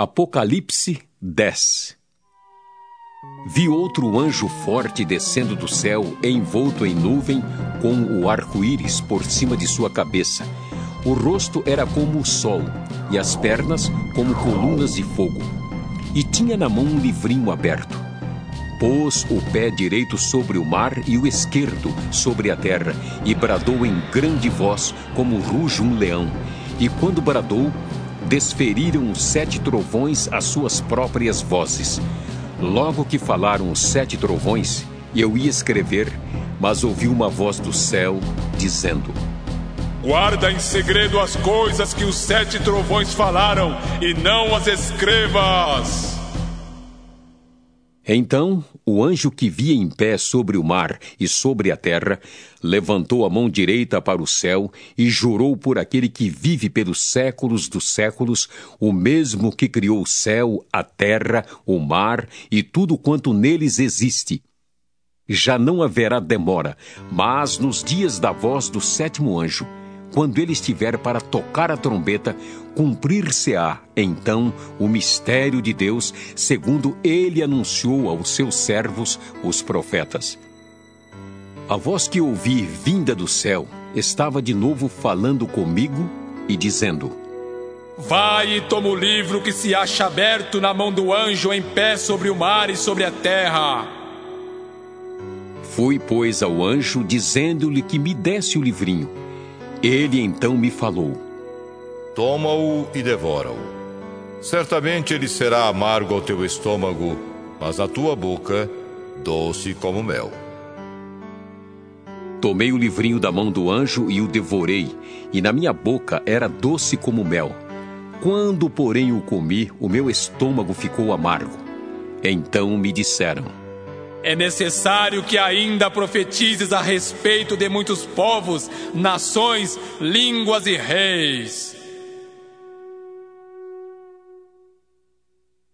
Apocalipse 10 Vi outro anjo forte descendo do céu, envolto em nuvem, com o arco-íris por cima de sua cabeça. O rosto era como o sol, e as pernas como colunas de fogo. E tinha na mão um livrinho aberto. Pôs o pé direito sobre o mar e o esquerdo sobre a terra, e bradou em grande voz, como ruge um leão. E quando bradou, desferiram os sete trovões as suas próprias vozes. Logo que falaram os sete trovões, eu ia escrever, mas ouvi uma voz do céu dizendo: Guarda em segredo as coisas que os sete trovões falaram e não as escrevas. Então o anjo que via em pé sobre o mar e sobre a terra levantou a mão direita para o céu e jurou por aquele que vive pelos séculos dos séculos, o mesmo que criou o céu, a terra, o mar e tudo quanto neles existe. Já não haverá demora, mas nos dias da voz do sétimo anjo, quando ele estiver para tocar a trombeta, cumprir-se-á então o mistério de Deus, segundo ele anunciou aos seus servos, os profetas. A voz que ouvi vinda do céu estava de novo falando comigo e dizendo: Vai e toma o livro que se acha aberto na mão do anjo em pé sobre o mar e sobre a terra. Fui, pois, ao anjo, dizendo-lhe que me desse o livrinho. Ele então me falou: Toma-o e devora-o. Certamente ele será amargo ao teu estômago, mas à tua boca, doce como mel. Tomei o livrinho da mão do anjo e o devorei, e na minha boca era doce como mel. Quando, porém, o comi, o meu estômago ficou amargo. Então me disseram: é necessário que ainda profetizes a respeito de muitos povos, nações, línguas e reis.